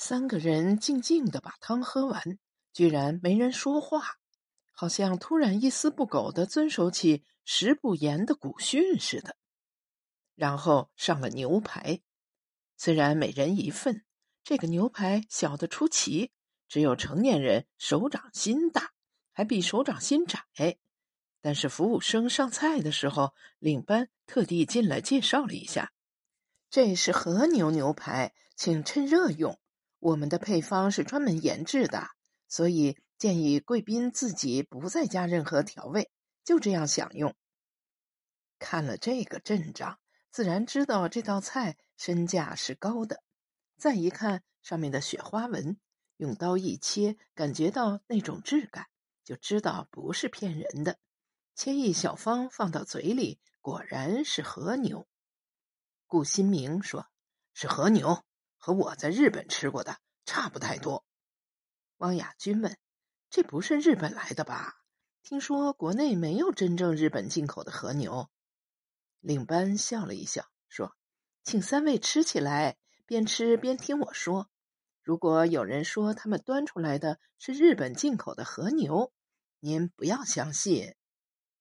三个人静静的把汤喝完，居然没人说话，好像突然一丝不苟的遵守起食不言的古训似的。然后上了牛排，虽然每人一份，这个牛排小的出奇，只有成年人手掌心大，还比手掌心窄。但是服务生上菜的时候，领班特地进来介绍了一下：“这是和牛牛排，请趁热用。我们的配方是专门研制的，所以建议贵宾自己不再加任何调味，就这样享用。”看了这个阵仗。自然知道这道菜身价是高的。再一看上面的雪花纹，用刀一切，感觉到那种质感，就知道不是骗人的。切一小方放到嘴里，果然是和牛。顾新明说：“是和牛，和我在日本吃过的差不太多。”汪亚军问：“这不是日本来的吧？听说国内没有真正日本进口的和牛。”领班笑了一笑，说：“请三位吃起来，边吃边听我说。如果有人说他们端出来的是日本进口的和牛，您不要相信。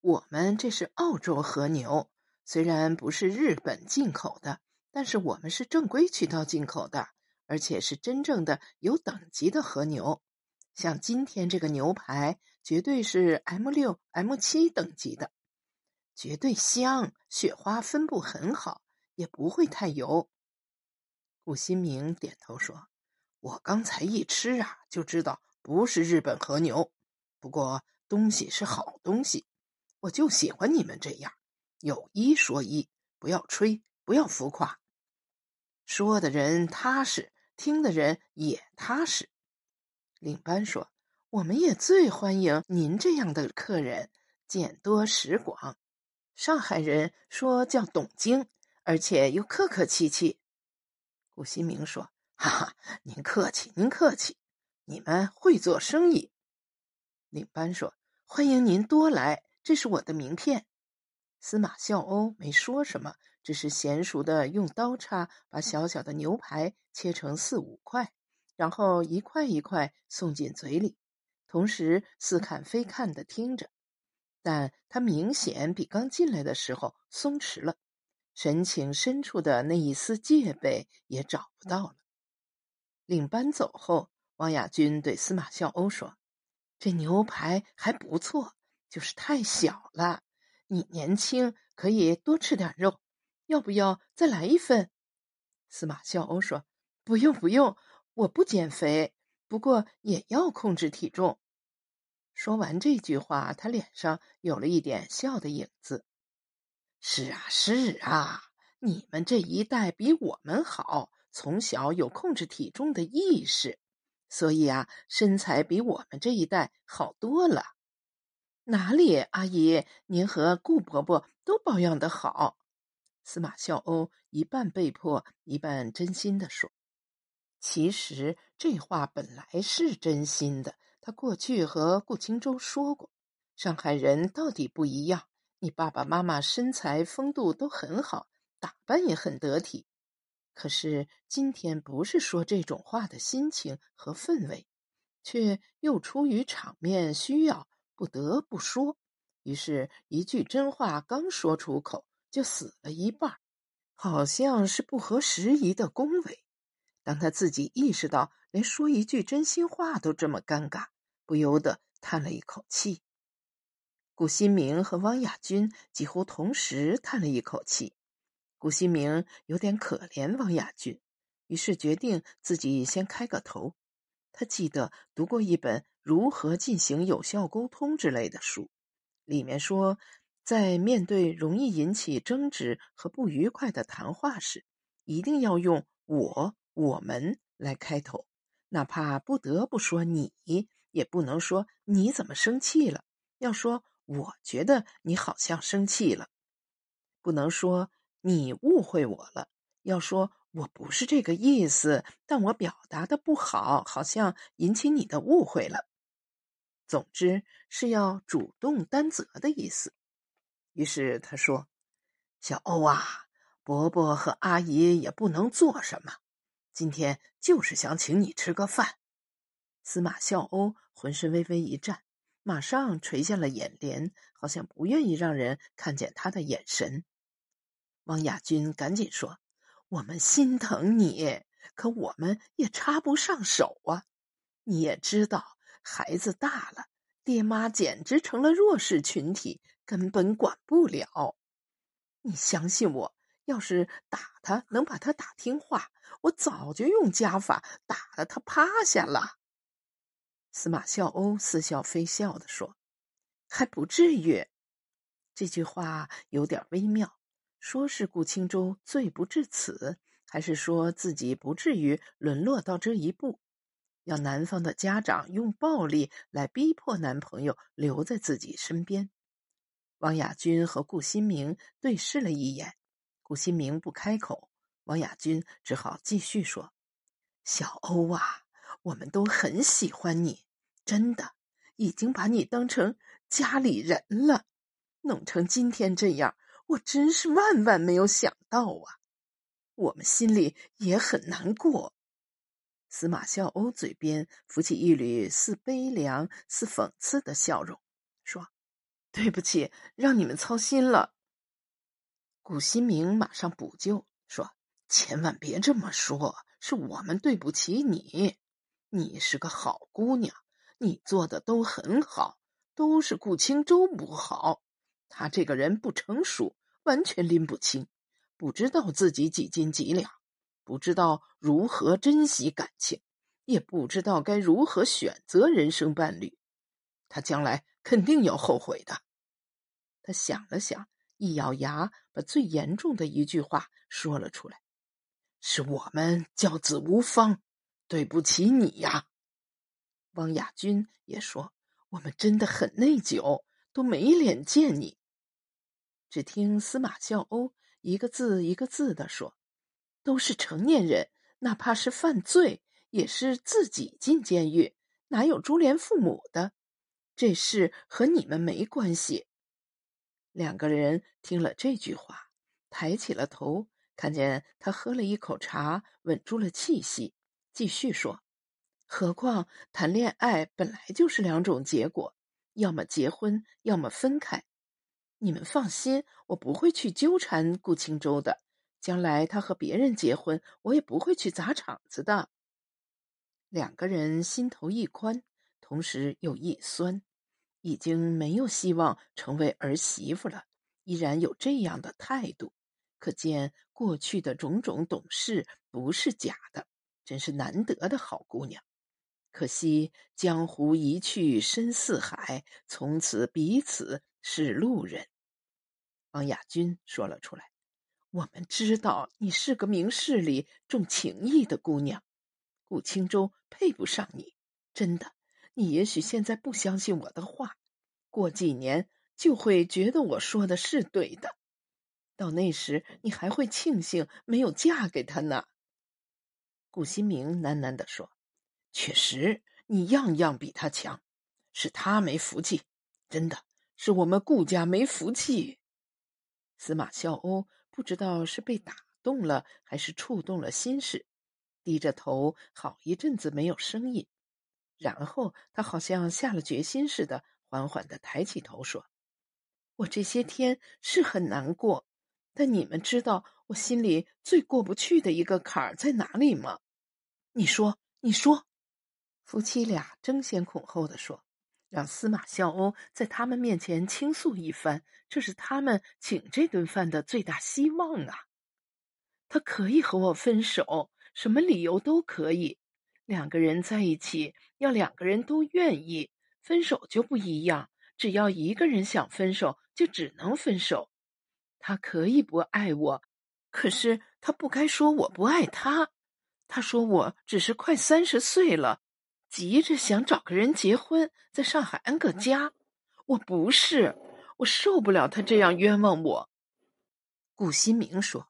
我们这是澳洲和牛，虽然不是日本进口的，但是我们是正规渠道进口的，而且是真正的有等级的和牛。像今天这个牛排，绝对是 M 六、M 七等级的。”绝对香，雪花分布很好，也不会太油。顾新明点头说：“我刚才一吃啊，就知道不是日本和牛。不过东西是好东西，我就喜欢你们这样，有一说一，不要吹，不要浮夸。说的人踏实，听的人也踏实。”领班说：“我们也最欢迎您这样的客人，见多识广。”上海人说叫董京，而且又客客气气。顾新明说：“哈哈，您客气，您客气，你们会做生意。”领班说：“欢迎您多来，这是我的名片。”司马笑欧没说什么，只是娴熟的用刀叉把小小的牛排切成四五块，然后一块一块送进嘴里，同时似看非看的听着。但他明显比刚进来的时候松弛了，神情深处的那一丝戒备也找不到了。领班走后，王亚军对司马笑欧说：“这牛排还不错，就是太小了。你年轻，可以多吃点肉，要不要再来一份？”司马笑欧说：“不用不用，我不减肥，不过也要控制体重。”说完这句话，他脸上有了一点笑的影子。是啊，是啊，你们这一代比我们好，从小有控制体重的意识，所以啊，身材比我们这一代好多了。哪里，阿姨，您和顾伯伯都保养的好。司马笑欧一半被迫，一半真心的说：“其实这话本来是真心的。”他过去和顾青舟说过，上海人到底不一样。你爸爸妈妈身材风度都很好，打扮也很得体。可是今天不是说这种话的心情和氛围，却又出于场面需要，不得不说。于是，一句真话刚说出口，就死了一半，好像是不合时宜的恭维。当他自己意识到，连说一句真心话都这么尴尬。不由得叹了一口气。顾新明和汪亚军几乎同时叹了一口气。顾新明有点可怜汪亚军，于是决定自己先开个头。他记得读过一本《如何进行有效沟通》之类的书，里面说，在面对容易引起争执和不愉快的谈话时，一定要用“我”“我们”来开头，哪怕不得不说“你”。也不能说你怎么生气了，要说我觉得你好像生气了；不能说你误会我了，要说我不是这个意思，但我表达的不好，好像引起你的误会了。总之是要主动担责的意思。于是他说：“小欧啊，伯伯和阿姨也不能做什么。今天就是想请你吃个饭。”司马笑欧浑身微微一颤，马上垂下了眼帘，好像不愿意让人看见他的眼神。汪亚军赶紧说：“我们心疼你，可我们也插不上手啊！你也知道，孩子大了，爹妈简直成了弱势群体，根本管不了。你相信我，要是打他能把他打听话，我早就用家法打得他趴下了。”司马笑欧似笑非笑的说：“还不至于。”这句话有点微妙。说是顾青舟罪不至此，还是说自己不至于沦落到这一步？要男方的家长用暴力来逼迫男朋友留在自己身边？王亚军和顾新明对视了一眼，顾新明不开口，王亚军只好继续说：“小欧啊，我们都很喜欢你，真的，已经把你当成家里人了，弄成今天这样。”我真是万万没有想到啊！我们心里也很难过。司马笑欧嘴边浮起一缕似悲凉似讽刺的笑容，：“对不起，让你们操心了。”古新明马上补救说：“千万别这么说，是我们对不起你。你是个好姑娘，你做的都很好，都是顾青舟不好。”他这个人不成熟，完全拎不清，不知道自己几斤几两，不知道如何珍惜感情，也不知道该如何选择人生伴侣。他将来肯定要后悔的。他想了想，一咬牙，把最严重的一句话说了出来：“是我们教子无方，对不起你呀。”汪亚军也说：“我们真的很内疚。”都没脸见你。只听司马笑欧一个字一个字的说：“都是成年人，哪怕是犯罪，也是自己进监狱，哪有株连父母的？这事和你们没关系。”两个人听了这句话，抬起了头，看见他喝了一口茶，稳住了气息，继续说：“何况谈恋爱本来就是两种结果。”要么结婚，要么分开。你们放心，我不会去纠缠顾青舟的。将来他和别人结婚，我也不会去砸场子的。两个人心头一宽，同时又一酸。已经没有希望成为儿媳妇了，依然有这样的态度，可见过去的种种懂事不是假的，真是难得的好姑娘。可惜江湖一去深似海，从此彼此是路人。王亚军说了出来：“我们知道你是个明事理、重情义的姑娘，顾青舟配不上你。真的，你也许现在不相信我的话，过几年就会觉得我说的是对的。到那时，你还会庆幸没有嫁给他呢。”顾新明喃喃地说。确实，你样样比他强，是他没福气，真的是我们顾家没福气。司马笑欧不知道是被打动了，还是触动了心事，低着头好一阵子没有声音，然后他好像下了决心似的，缓缓的抬起头说：“我这些天是很难过，但你们知道我心里最过不去的一个坎儿在哪里吗？你说，你说。”夫妻俩争先恐后的说：“让司马笑欧在他们面前倾诉一番，这是他们请这顿饭的最大希望啊！他可以和我分手，什么理由都可以。两个人在一起，要两个人都愿意。分手就不一样，只要一个人想分手，就只能分手。他可以不爱我，可是他不该说我不爱他。他说我只是快三十岁了。”急着想找个人结婚，在上海安个家。我不是，我受不了他这样冤枉我。顾新明说：“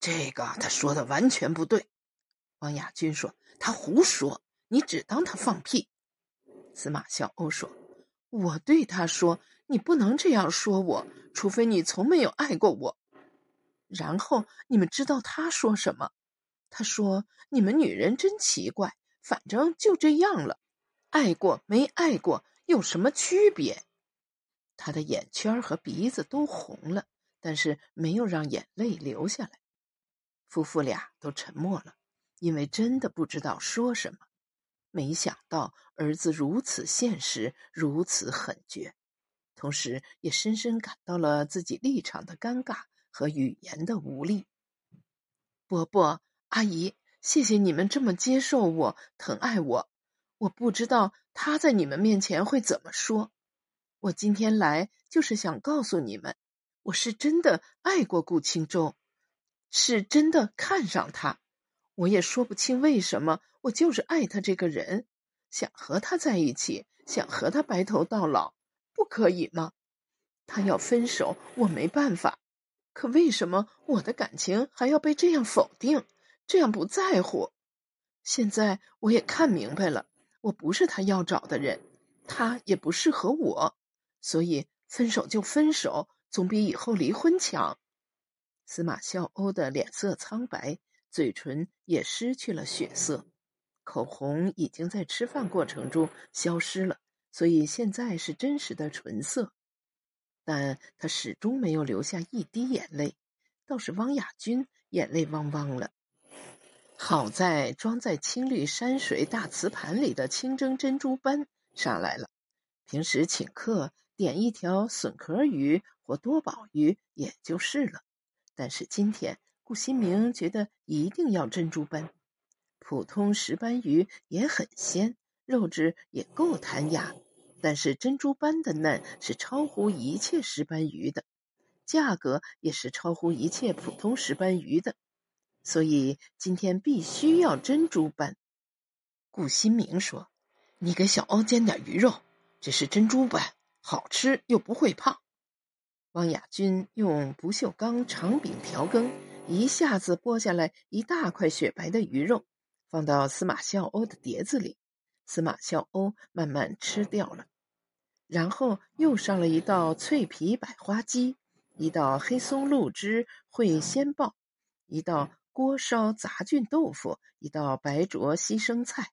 这个他说的完全不对。”王亚军说：“他胡说，你只当他放屁。”司马笑欧说：“我对他说，你不能这样说我，除非你从没有爱过我。”然后你们知道他说什么？他说：“你们女人真奇怪，反正就这样了，爱过没爱过有什么区别？”他的眼圈和鼻子都红了，但是没有让眼泪流下来。夫妇俩都沉默了，因为真的不知道说什么。没想到儿子如此现实，如此狠绝，同时也深深感到了自己立场的尴尬和语言的无力。伯伯、阿姨，谢谢你们这么接受我、疼爱我。我不知道他在你们面前会怎么说。我今天来就是想告诉你们，我是真的爱过顾青舟，是真的看上他。我也说不清为什么，我就是爱他这个人，想和他在一起，想和他白头到老，不可以吗？他要分手，我没办法。可为什么我的感情还要被这样否定，这样不在乎？现在我也看明白了，我不是他要找的人，他也不适合我，所以分手就分手，总比以后离婚强。司马笑欧的脸色苍白，嘴唇也失去了血色，口红已经在吃饭过程中消失了，所以现在是真实的唇色。但他始终没有流下一滴眼泪，倒是汪亚军眼泪汪汪了。好在装在青绿山水大瓷盘里的清蒸珍珠斑上来了。平时请客点一条笋壳鱼或多宝鱼也就是了，但是今天顾新明觉得一定要珍珠斑。普通石斑鱼也很鲜，肉质也够弹牙。但是珍珠斑的嫩是超乎一切石斑鱼的，价格也是超乎一切普通石斑鱼的，所以今天必须要珍珠斑。顾新明说：“你给小欧煎点鱼肉，这是珍珠斑，好吃又不会胖。”汪亚军用不锈钢长柄调羹一下子剥下来一大块雪白的鱼肉，放到司马笑欧的碟子里。司马笑欧慢慢吃掉了，然后又上了一道脆皮百花鸡，一道黑松露汁烩鲜鲍，一道锅烧杂菌豆腐，一道白灼西生菜。